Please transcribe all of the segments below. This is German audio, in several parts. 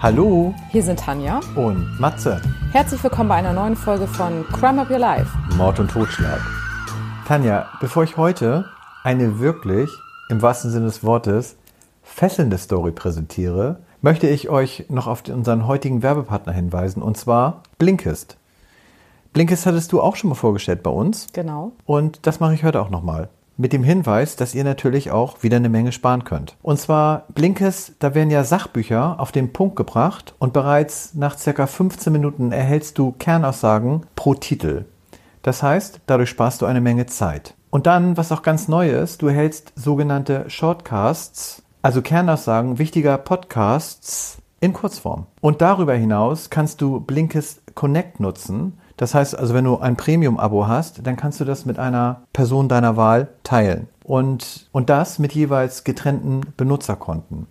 Hallo Hier sind Tanja. und Matze. Herzlich willkommen bei einer neuen Folge von Crime Up Your Life. Mord und Totschlag. Tanja, bevor ich heute eine wirklich, im wahrsten Sinne des Wortes, fesselnde Story präsentiere, möchte ich euch noch auf unseren heutigen Werbepartner hinweisen, und zwar Blinkist. Blinkist hattest du auch schon mal vorgestellt bei uns. Genau. Und das mache ich heute auch nochmal. Mit dem Hinweis, dass ihr natürlich auch wieder eine Menge sparen könnt. Und zwar Blinkes, da werden ja Sachbücher auf den Punkt gebracht und bereits nach circa 15 Minuten erhältst du Kernaussagen pro Titel. Das heißt, dadurch sparst du eine Menge Zeit. Und dann, was auch ganz neu ist, du erhältst sogenannte Shortcasts, also Kernaussagen wichtiger Podcasts in Kurzform. Und darüber hinaus kannst du Blinkes Connect nutzen. Das heißt also, wenn du ein Premium-Abo hast, dann kannst du das mit einer Person deiner Wahl teilen. Und, und das mit jeweils getrennten Benutzerkonten.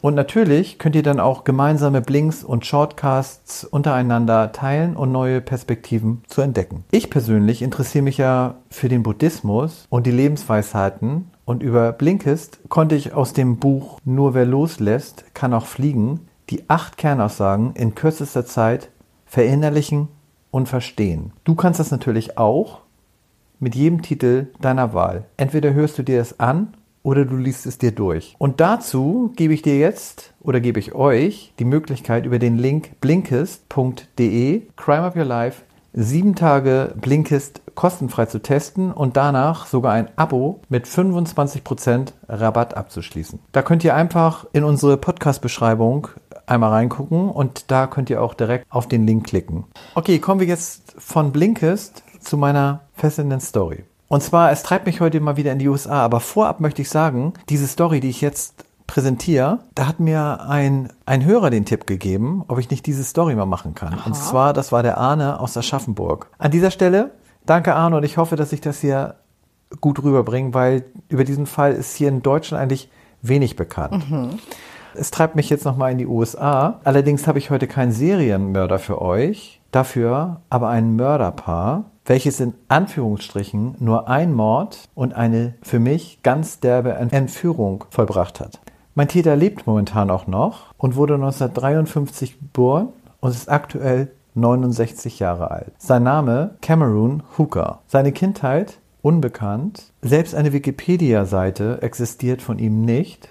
Und natürlich könnt ihr dann auch gemeinsame Blinks und Shortcasts untereinander teilen und neue Perspektiven zu entdecken. Ich persönlich interessiere mich ja für den Buddhismus und die Lebensweisheiten und über Blinkist konnte ich aus dem Buch Nur wer loslässt, kann auch fliegen die acht Kernaussagen in kürzester Zeit verinnerlichen und verstehen. Du kannst das natürlich auch mit jedem Titel deiner Wahl. Entweder hörst du dir das an oder du liest es dir durch. Und dazu gebe ich dir jetzt oder gebe ich euch die Möglichkeit über den Link blinkist.de Crime of Your Life sieben Tage Blinkist kostenfrei zu testen und danach sogar ein Abo mit 25% Rabatt abzuschließen. Da könnt ihr einfach in unsere Podcast-Beschreibung einmal reingucken und da könnt ihr auch direkt auf den Link klicken. Okay, kommen wir jetzt von Blinkist zu meiner fesselnden Story. Und zwar, es treibt mich heute mal wieder in die USA, aber vorab möchte ich sagen, diese Story, die ich jetzt präsentiere, da hat mir ein, ein Hörer den Tipp gegeben, ob ich nicht diese Story mal machen kann. Und zwar, das war der Arne aus Aschaffenburg. An dieser Stelle, danke Arne und ich hoffe, dass ich das hier gut rüberbringe, weil über diesen Fall ist hier in Deutschland eigentlich wenig bekannt. Es treibt mich jetzt nochmal in die USA. Allerdings habe ich heute keinen Serienmörder für euch, dafür aber ein Mörderpaar, welches in Anführungsstrichen nur ein Mord und eine für mich ganz derbe Entführung vollbracht hat. Mein Täter lebt momentan auch noch und wurde 1953 geboren und ist aktuell 69 Jahre alt. Sein Name Cameron Hooker. Seine Kindheit unbekannt. Selbst eine Wikipedia-Seite existiert von ihm nicht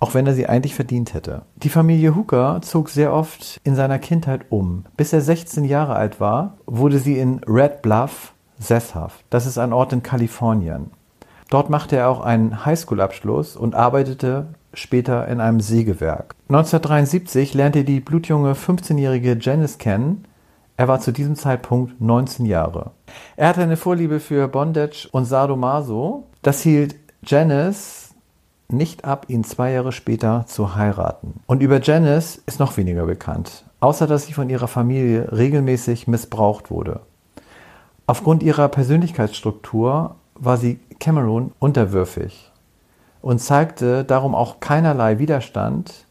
auch wenn er sie eigentlich verdient hätte. Die Familie Hooker zog sehr oft in seiner Kindheit um. Bis er 16 Jahre alt war, wurde sie in Red Bluff sesshaft. Das ist ein Ort in Kalifornien. Dort machte er auch einen Highschool-Abschluss und arbeitete später in einem Sägewerk. 1973 lernte die blutjunge 15-jährige Janice kennen. Er war zu diesem Zeitpunkt 19 Jahre. Er hatte eine Vorliebe für Bondage und Sadomaso. Das hielt Janice nicht ab, ihn zwei Jahre später zu heiraten. Und über Janice ist noch weniger bekannt, außer dass sie von ihrer Familie regelmäßig missbraucht wurde. Aufgrund ihrer Persönlichkeitsstruktur war sie Cameron unterwürfig und zeigte darum auch keinerlei Widerstand,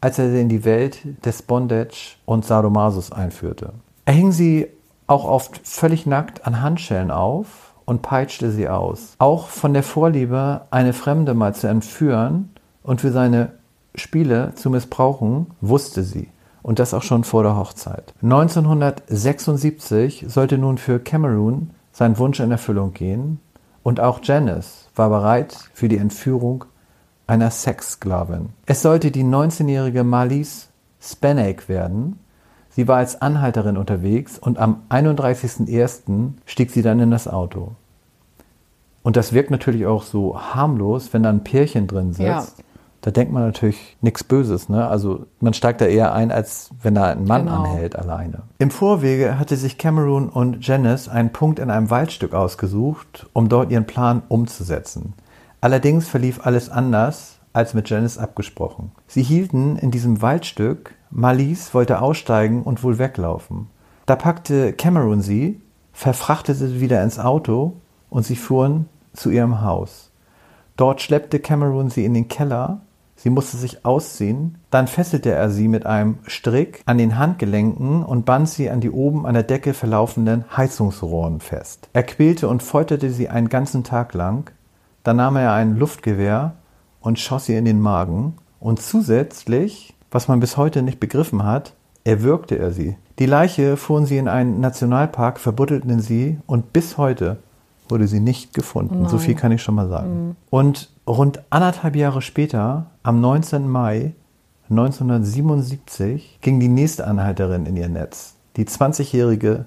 als er sie in die Welt des Bondage und Sadomasos einführte. Er hing sie auch oft völlig nackt an Handschellen auf und peitschte sie aus. Auch von der Vorliebe, eine Fremde mal zu entführen und für seine Spiele zu missbrauchen, wusste sie. Und das auch schon vor der Hochzeit. 1976 sollte nun für Cameron sein Wunsch in Erfüllung gehen und auch Janice war bereit für die Entführung einer Sexsklavin. Es sollte die 19-jährige Marlies Spanak werden. Sie war als Anhalterin unterwegs und am 31.01. stieg sie dann in das Auto. Und das wirkt natürlich auch so harmlos, wenn da ein Pärchen drin sitzt. Ja. Da denkt man natürlich nichts Böses, ne? Also man steigt da eher ein, als wenn da ein Mann genau. anhält alleine. Im Vorwege hatte sich Cameron und Janice einen Punkt in einem Waldstück ausgesucht, um dort ihren Plan umzusetzen. Allerdings verlief alles anders als mit Janice abgesprochen. Sie hielten in diesem Waldstück, Marlies wollte aussteigen und wohl weglaufen. Da packte Cameron sie, verfrachtete sie wieder ins Auto und sie fuhren zu ihrem Haus. Dort schleppte Cameron sie in den Keller, sie musste sich ausziehen, dann fesselte er sie mit einem Strick an den Handgelenken und band sie an die oben an der Decke verlaufenden Heizungsrohren fest. Er quälte und folterte sie einen ganzen Tag lang, dann nahm er ein Luftgewehr und schoss ihr in den Magen, und zusätzlich was man bis heute nicht begriffen hat, erwürgte er sie. Die Leiche fuhren sie in einen Nationalpark, verbuddelten sie und bis heute wurde sie nicht gefunden. Nein. So viel kann ich schon mal sagen. Und rund anderthalb Jahre später, am 19. Mai 1977, ging die nächste Anhalterin in ihr Netz, die 20-jährige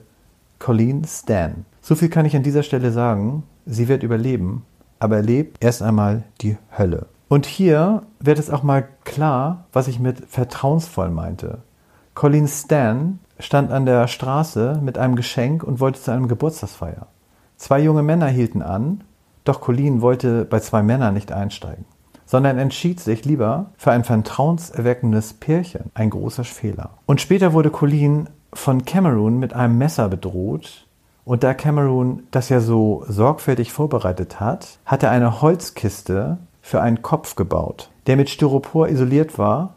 Colleen Stan. So viel kann ich an dieser Stelle sagen. Sie wird überleben, aber erlebt erst einmal die Hölle. Und hier wird es auch mal klar, was ich mit vertrauensvoll meinte. Colleen Stan stand an der Straße mit einem Geschenk und wollte zu einem Geburtstagsfeier. Zwei junge Männer hielten an, doch Colleen wollte bei zwei Männern nicht einsteigen, sondern entschied sich lieber für ein vertrauenserweckendes Pärchen. Ein großer Fehler. Und später wurde Colleen von Cameron mit einem Messer bedroht. Und da Cameron das ja so sorgfältig vorbereitet hat, hat er eine Holzkiste für einen Kopf gebaut, der mit Styropor isoliert war,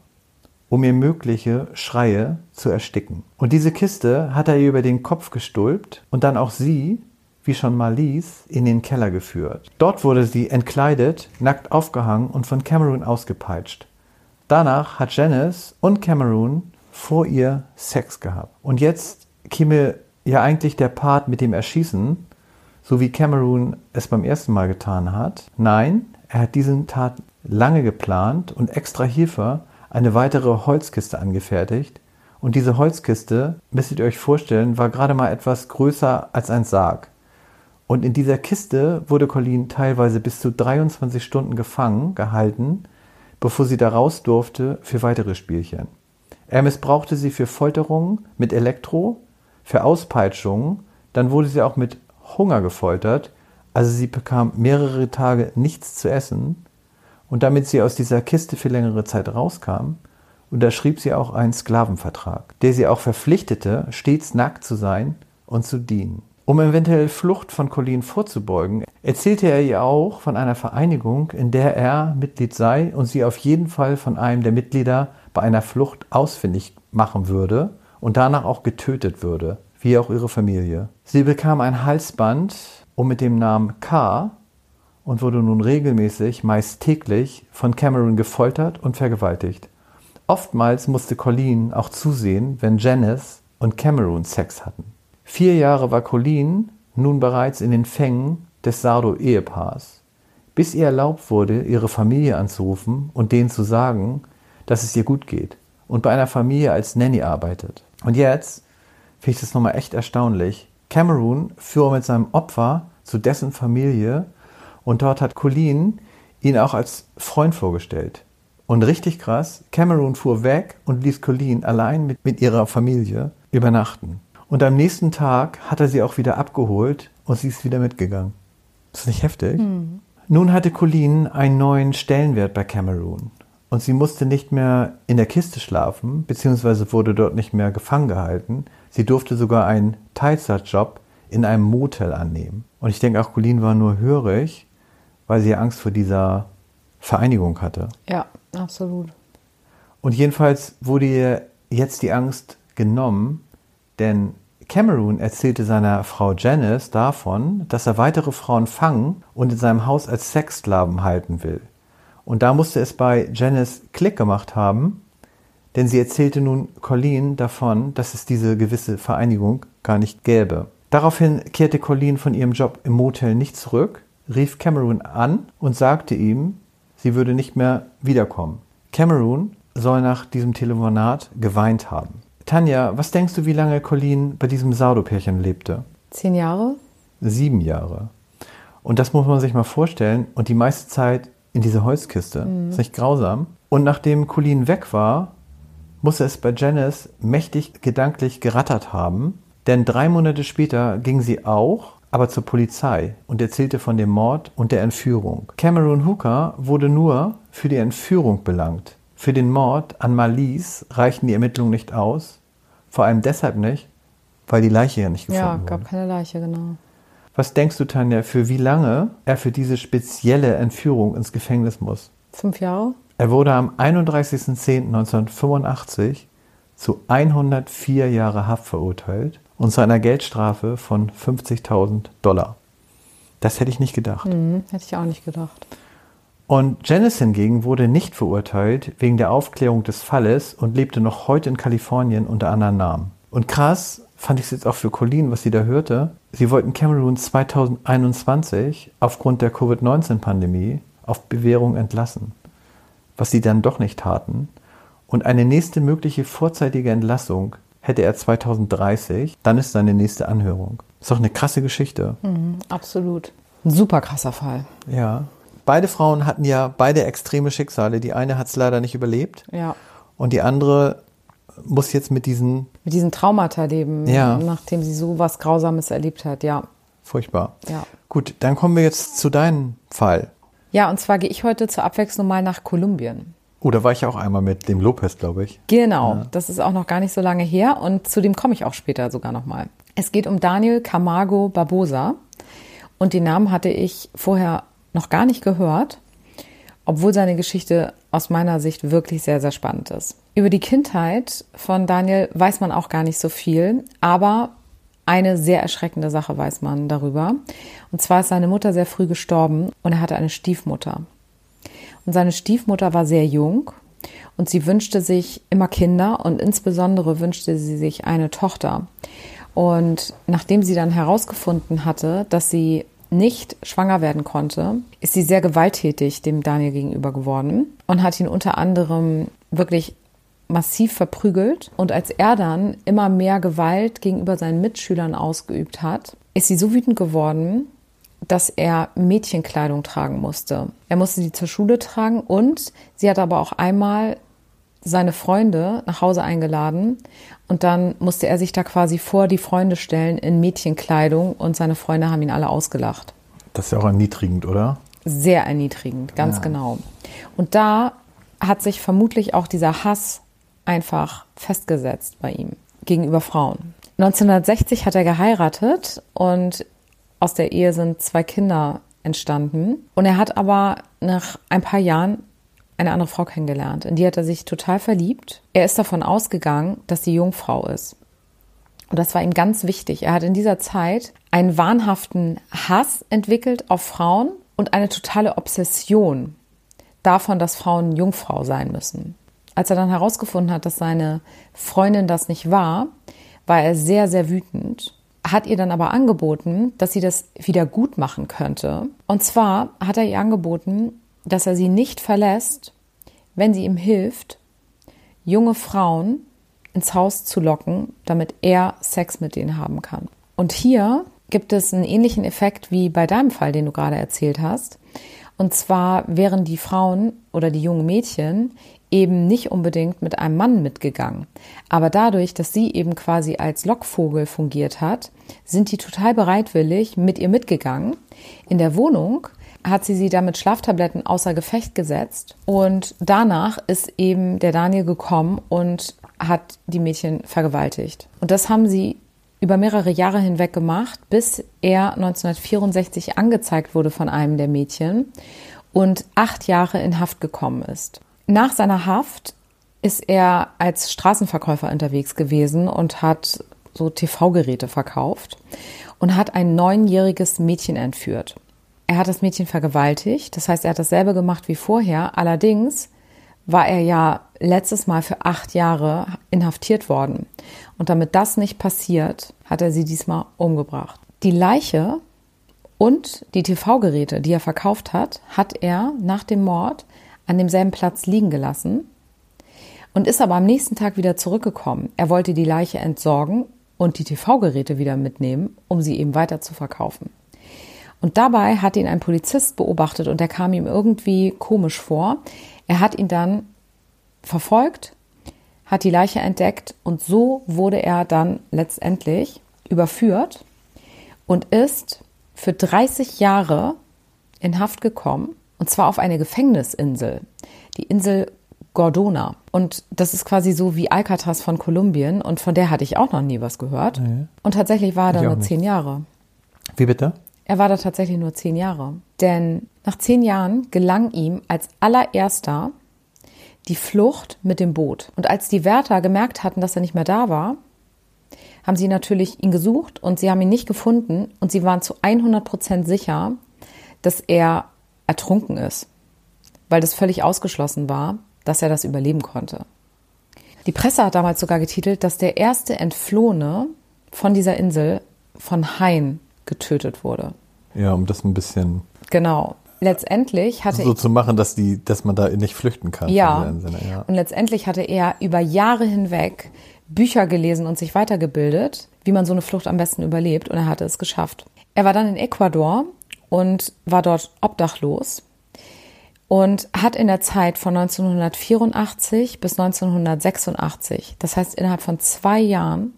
um ihr mögliche Schreie zu ersticken. Und diese Kiste hat er ihr über den Kopf gestülpt und dann auch sie, wie schon mal ließ, in den Keller geführt. Dort wurde sie entkleidet, nackt aufgehangen und von Cameron ausgepeitscht. Danach hat Janice und Cameron vor ihr Sex gehabt. Und jetzt käme ja eigentlich der Part mit dem Erschießen, so wie Cameron es beim ersten Mal getan hat. Nein, er hat diesen Tat lange geplant und extra hierfür eine weitere Holzkiste angefertigt. Und diese Holzkiste, müsst ihr euch vorstellen, war gerade mal etwas größer als ein Sarg. Und in dieser Kiste wurde Colleen teilweise bis zu 23 Stunden gefangen gehalten, bevor sie da raus durfte für weitere Spielchen. Er missbrauchte sie für Folterungen mit Elektro, für Auspeitschungen, dann wurde sie auch mit Hunger gefoltert, also sie bekam mehrere Tage nichts zu essen und damit sie aus dieser Kiste für längere Zeit rauskam, unterschrieb sie auch einen Sklavenvertrag, der sie auch verpflichtete, stets nackt zu sein und zu dienen. Um eventuell Flucht von Colleen vorzubeugen, erzählte er ihr auch von einer Vereinigung, in der er Mitglied sei und sie auf jeden Fall von einem der Mitglieder bei einer Flucht ausfindig machen würde und danach auch getötet würde, wie auch ihre Familie. Sie bekam ein Halsband und mit dem Namen K und wurde nun regelmäßig, meist täglich, von Cameron gefoltert und vergewaltigt. Oftmals musste Colleen auch zusehen, wenn Janice und Cameron Sex hatten. Vier Jahre war Colleen nun bereits in den Fängen des Sardo-Ehepaars, bis ihr erlaubt wurde, ihre Familie anzurufen und denen zu sagen, dass es ihr gut geht und bei einer Familie als Nanny arbeitet. Und jetzt finde ich das nochmal echt erstaunlich. Cameron fuhr mit seinem Opfer zu dessen Familie und dort hat Colleen ihn auch als Freund vorgestellt. Und richtig krass, Cameron fuhr weg und ließ Colleen allein mit, mit ihrer Familie übernachten. Und am nächsten Tag hat er sie auch wieder abgeholt und sie ist wieder mitgegangen. Ist das nicht heftig? Hm. Nun hatte Colleen einen neuen Stellenwert bei Cameron. Und sie musste nicht mehr in der Kiste schlafen, beziehungsweise wurde dort nicht mehr gefangen gehalten. Sie durfte sogar einen Teilzeitjob in einem Motel annehmen. Und ich denke auch, Colleen war nur hörig, weil sie Angst vor dieser Vereinigung hatte. Ja, absolut. Und jedenfalls wurde ihr jetzt die Angst genommen, denn Cameron erzählte seiner Frau Janice davon, dass er weitere Frauen fangen und in seinem Haus als Sexsklaven halten will. Und da musste es bei Janice Klick gemacht haben, denn sie erzählte nun Colleen davon, dass es diese gewisse Vereinigung gar nicht gäbe. Daraufhin kehrte Colleen von ihrem Job im Motel nicht zurück, rief Cameron an und sagte ihm, sie würde nicht mehr wiederkommen. Cameron soll nach diesem Telefonat geweint haben. Tanja, was denkst du, wie lange Colleen bei diesem Sardo-Pärchen lebte? Zehn Jahre? Sieben Jahre. Und das muss man sich mal vorstellen. Und die meiste Zeit in dieser Holzkiste. Ist nicht grausam? Und nachdem Colleen weg war, muss es bei Janice mächtig gedanklich gerattert haben. Denn drei Monate später ging sie auch, aber zur Polizei und erzählte von dem Mord und der Entführung. Cameron Hooker wurde nur für die Entführung belangt. Für den Mord an Malise reichten die Ermittlungen nicht aus. Vor allem deshalb nicht, weil die Leiche ja nicht gefunden Ja, wurde. gab keine Leiche, genau. Was denkst du, Tanja, für wie lange er für diese spezielle Entführung ins Gefängnis muss? Fünf Jahre? Er wurde am 31.10.1985 zu 104 Jahre Haft verurteilt und zu einer Geldstrafe von 50.000 Dollar. Das hätte ich nicht gedacht. Hm, hätte ich auch nicht gedacht. Und Janice hingegen wurde nicht verurteilt wegen der Aufklärung des Falles und lebte noch heute in Kalifornien unter anderem Namen. Und krass fand ich es jetzt auch für Colleen, was sie da hörte. Sie wollten Cameron 2021 aufgrund der Covid-19-Pandemie auf Bewährung entlassen, was sie dann doch nicht taten. Und eine nächste mögliche vorzeitige Entlassung hätte er 2030, dann ist seine nächste Anhörung. Ist doch eine krasse Geschichte. Mhm, absolut. Ein super krasser Fall. Ja. Beide Frauen hatten ja beide extreme Schicksale. Die eine hat es leider nicht überlebt. Ja. Und die andere muss jetzt mit diesen. Mit diesen Traumata leben, Ja. nachdem sie so was Grausames erlebt hat, ja. Furchtbar. Ja. Gut, dann kommen wir jetzt zu deinem Fall. Ja, und zwar gehe ich heute zur Abwechslung mal nach Kolumbien. Oh, da war ich ja auch einmal mit dem Lopez, glaube ich. Genau, das ist auch noch gar nicht so lange her und zu dem komme ich auch später sogar nochmal. Es geht um Daniel Camargo Barbosa und den Namen hatte ich vorher noch gar nicht gehört, obwohl seine Geschichte aus meiner Sicht wirklich sehr, sehr spannend ist. Über die Kindheit von Daniel weiß man auch gar nicht so viel, aber eine sehr erschreckende Sache weiß man darüber. Und zwar ist seine Mutter sehr früh gestorben und er hatte eine Stiefmutter. Und seine Stiefmutter war sehr jung und sie wünschte sich immer Kinder und insbesondere wünschte sie sich eine Tochter. Und nachdem sie dann herausgefunden hatte, dass sie nicht schwanger werden konnte, ist sie sehr gewalttätig dem Daniel gegenüber geworden und hat ihn unter anderem wirklich massiv verprügelt. Und als er dann immer mehr Gewalt gegenüber seinen Mitschülern ausgeübt hat, ist sie so wütend geworden, dass er Mädchenkleidung tragen musste. Er musste die zur Schule tragen und sie hat aber auch einmal seine Freunde nach Hause eingeladen und dann musste er sich da quasi vor die Freunde stellen in Mädchenkleidung und seine Freunde haben ihn alle ausgelacht. Das ist ja auch erniedrigend, oder? Sehr erniedrigend, ganz genau. Und da hat sich vermutlich auch dieser Hass einfach festgesetzt bei ihm gegenüber Frauen. 1960 hat er geheiratet und aus der Ehe sind zwei Kinder entstanden. Und er hat aber nach ein paar Jahren eine andere Frau kennengelernt. In die hat er sich total verliebt. Er ist davon ausgegangen, dass sie Jungfrau ist. Und das war ihm ganz wichtig. Er hat in dieser Zeit einen wahnhaften Hass entwickelt auf Frauen und eine totale Obsession davon, dass Frauen Jungfrau sein müssen. Als er dann herausgefunden hat, dass seine Freundin das nicht war, war er sehr, sehr wütend, hat ihr dann aber angeboten, dass sie das wieder gut machen könnte. Und zwar hat er ihr angeboten, dass er sie nicht verlässt, wenn sie ihm hilft, junge Frauen ins Haus zu locken, damit er Sex mit denen haben kann. Und hier gibt es einen ähnlichen Effekt wie bei deinem Fall, den du gerade erzählt hast. Und zwar wären die Frauen oder die jungen Mädchen eben nicht unbedingt mit einem Mann mitgegangen. Aber dadurch, dass sie eben quasi als Lockvogel fungiert hat, sind die total bereitwillig mit ihr mitgegangen. In der Wohnung hat sie sie dann mit Schlaftabletten außer Gefecht gesetzt und danach ist eben der Daniel gekommen und hat die Mädchen vergewaltigt. Und das haben sie über mehrere Jahre hinweg gemacht, bis er 1964 angezeigt wurde von einem der Mädchen und acht Jahre in Haft gekommen ist. Nach seiner Haft ist er als Straßenverkäufer unterwegs gewesen und hat so TV-Geräte verkauft und hat ein neunjähriges Mädchen entführt. Er hat das Mädchen vergewaltigt, das heißt, er hat dasselbe gemacht wie vorher. Allerdings war er ja letztes Mal für acht Jahre inhaftiert worden. Und damit das nicht passiert, hat er sie diesmal umgebracht. Die Leiche und die TV-Geräte, die er verkauft hat, hat er nach dem Mord an demselben Platz liegen gelassen und ist aber am nächsten Tag wieder zurückgekommen. Er wollte die Leiche entsorgen und die TV-Geräte wieder mitnehmen, um sie eben weiter zu verkaufen. Und dabei hat ihn ein Polizist beobachtet und er kam ihm irgendwie komisch vor. Er hat ihn dann verfolgt, hat die Leiche entdeckt und so wurde er dann letztendlich überführt und ist für 30 Jahre in Haft gekommen und zwar auf eine Gefängnisinsel, die Insel Gordona. Und das ist quasi so wie Alcatraz von Kolumbien und von der hatte ich auch noch nie was gehört. Und tatsächlich war er da nur zehn Jahre. Wie bitte? Er war da tatsächlich nur zehn Jahre. Denn nach zehn Jahren gelang ihm als allererster die Flucht mit dem Boot. Und als die Wärter gemerkt hatten, dass er nicht mehr da war, haben sie natürlich ihn gesucht und sie haben ihn nicht gefunden und sie waren zu 100 Prozent sicher, dass er ertrunken ist. weil das völlig ausgeschlossen war, dass er das überleben konnte. Die Presse hat damals sogar getitelt, dass der erste Entflohene von dieser Insel von Haien getötet wurde. Ja, um das ein bisschen Genau. Letztendlich hatte so zu machen, dass die, dass man da nicht flüchten kann. ja. Sinne, ja. Und letztendlich hatte er über Jahre hinweg Bücher gelesen und sich weitergebildet, wie man so eine Flucht am besten überlebt. Und er hatte es geschafft. Er war dann in Ecuador und war dort obdachlos und hat in der Zeit von 1984 bis 1986, das heißt innerhalb von zwei Jahren,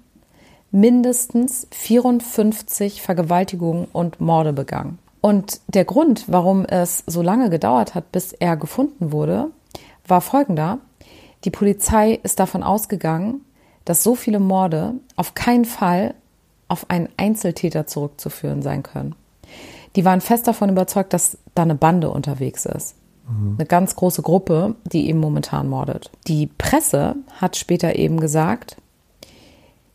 mindestens 54 Vergewaltigungen und Morde begangen. Und der Grund, warum es so lange gedauert hat, bis er gefunden wurde, war folgender. Die Polizei ist davon ausgegangen, dass so viele Morde auf keinen Fall auf einen Einzeltäter zurückzuführen sein können. Die waren fest davon überzeugt, dass da eine Bande unterwegs ist. Eine ganz große Gruppe, die eben momentan mordet. Die Presse hat später eben gesagt,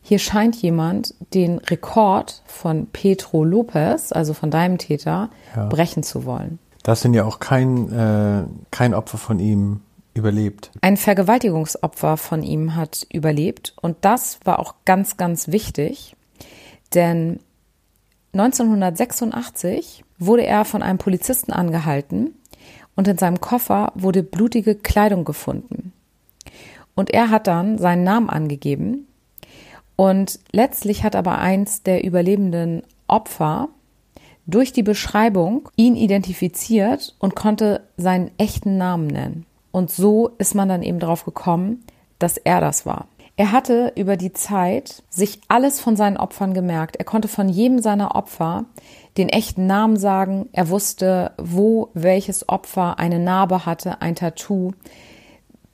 hier scheint jemand den Rekord von Pedro Lopez, also von deinem Täter, Ja. brechen zu wollen. Da ist denn ja auch kein, äh, kein Opfer von ihm überlebt. Ein Vergewaltigungsopfer von ihm hat überlebt und das war auch ganz, ganz wichtig, denn 1986 wurde er von einem Polizisten angehalten und in seinem Koffer wurde blutige Kleidung gefunden. Und er hat dann seinen Namen angegeben und letztlich hat aber eins der überlebenden Opfer durch die Beschreibung ihn identifiziert und konnte seinen echten Namen nennen. Und so ist man dann eben drauf gekommen, dass er das war. Er hatte über die Zeit sich alles von seinen Opfern gemerkt. Er konnte von jedem seiner Opfer den echten Namen sagen. Er wusste, wo welches Opfer eine Narbe hatte, ein Tattoo.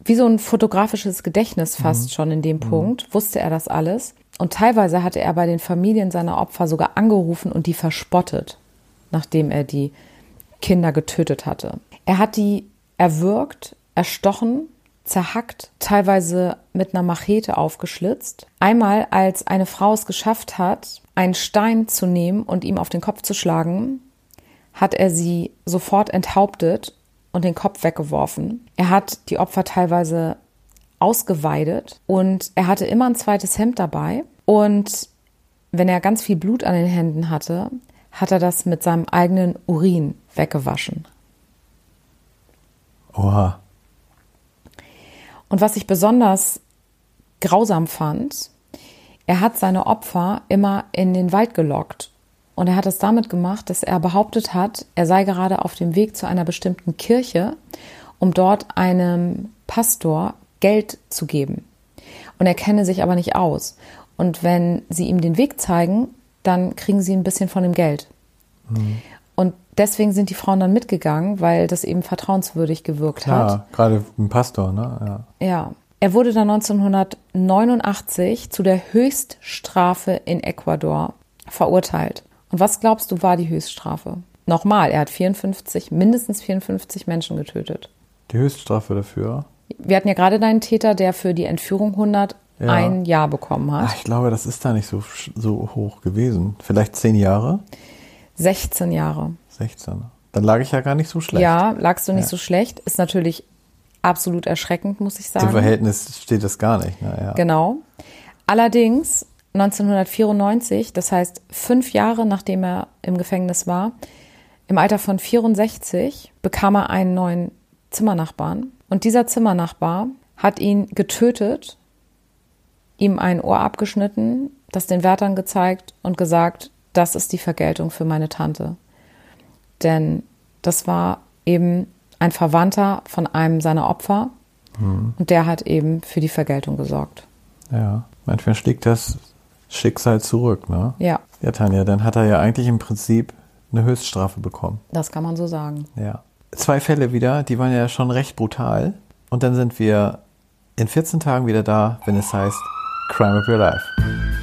Wie so ein fotografisches Gedächtnis fast schon in dem Punkt, wusste er das alles. Und teilweise hatte er bei den Familien seiner Opfer sogar angerufen und die verspottet, nachdem er die Kinder getötet hatte. Er hat die erwürgt, erstochen, zerhackt, teilweise mit einer Machete aufgeschlitzt. Einmal, als eine Frau es geschafft hat, einen Stein zu nehmen und ihm auf den Kopf zu schlagen, hat er sie sofort enthauptet und den Kopf weggeworfen. Er hat die Opfer teilweise ausgeweidet und er hatte immer ein zweites Hemd dabei. Und wenn er ganz viel Blut an den Händen hatte, hat er das mit seinem eigenen Urin weggewaschen. Oha. Und was ich besonders grausam fand, er hat seine Opfer immer in den Wald gelockt. Und er hat es damit gemacht, dass er behauptet hat, er sei gerade auf dem Weg zu einer bestimmten Kirche, um dort einem Pastor Geld zu geben. Und er kenne sich aber nicht aus. Und wenn sie ihm den Weg zeigen, dann kriegen sie ein bisschen von dem Geld. Und deswegen sind die Frauen dann mitgegangen, weil das eben vertrauenswürdig gewirkt hat. Ja, gerade ein Pastor, ne? Ja. Ja. Er wurde dann 1989 zu der Höchststrafe in Ecuador verurteilt. Und was glaubst du war die Höchststrafe? Nochmal, er hat 54, mindestens 54 Menschen getötet. Die Höchststrafe dafür. Wir hatten ja gerade deinen Täter, der für die Entführung 100 Ja. ein Jahr bekommen hat. Ach, ich glaube, das ist da nicht so, so hoch gewesen. Vielleicht zehn Jahre? 16 Jahre. 16. Dann lag ich ja gar nicht so schlecht. Ja, lagst du nicht Ja. so schlecht. Ist natürlich absolut erschreckend, muss ich sagen. Im Verhältnis steht das gar nicht. Ne? Ja. Genau. Allerdings 1994, das heißt fünf Jahre nachdem er im Gefängnis war, im Alter von 64 bekam er einen neuen Zimmernachbarn. Und dieser Zimmernachbar hat ihn getötet, ihm ein Ohr abgeschnitten, das den Wärtern gezeigt und gesagt, das ist die Vergeltung für meine Tante. Denn das war eben ein Verwandter von einem seiner Opfer und der hat eben für die Vergeltung gesorgt. ja. Manchmal schlägt das Schicksal zurück. Ne? Ja, Ja, Tanja, dann hat er ja eigentlich im Prinzip eine Höchststrafe bekommen. das kann man so sagen. Ja. Zwei Fälle wieder, die waren ja schon recht brutal. Und dann sind wir in 14 Tagen wieder da, wenn es heißt Crime of Your Life.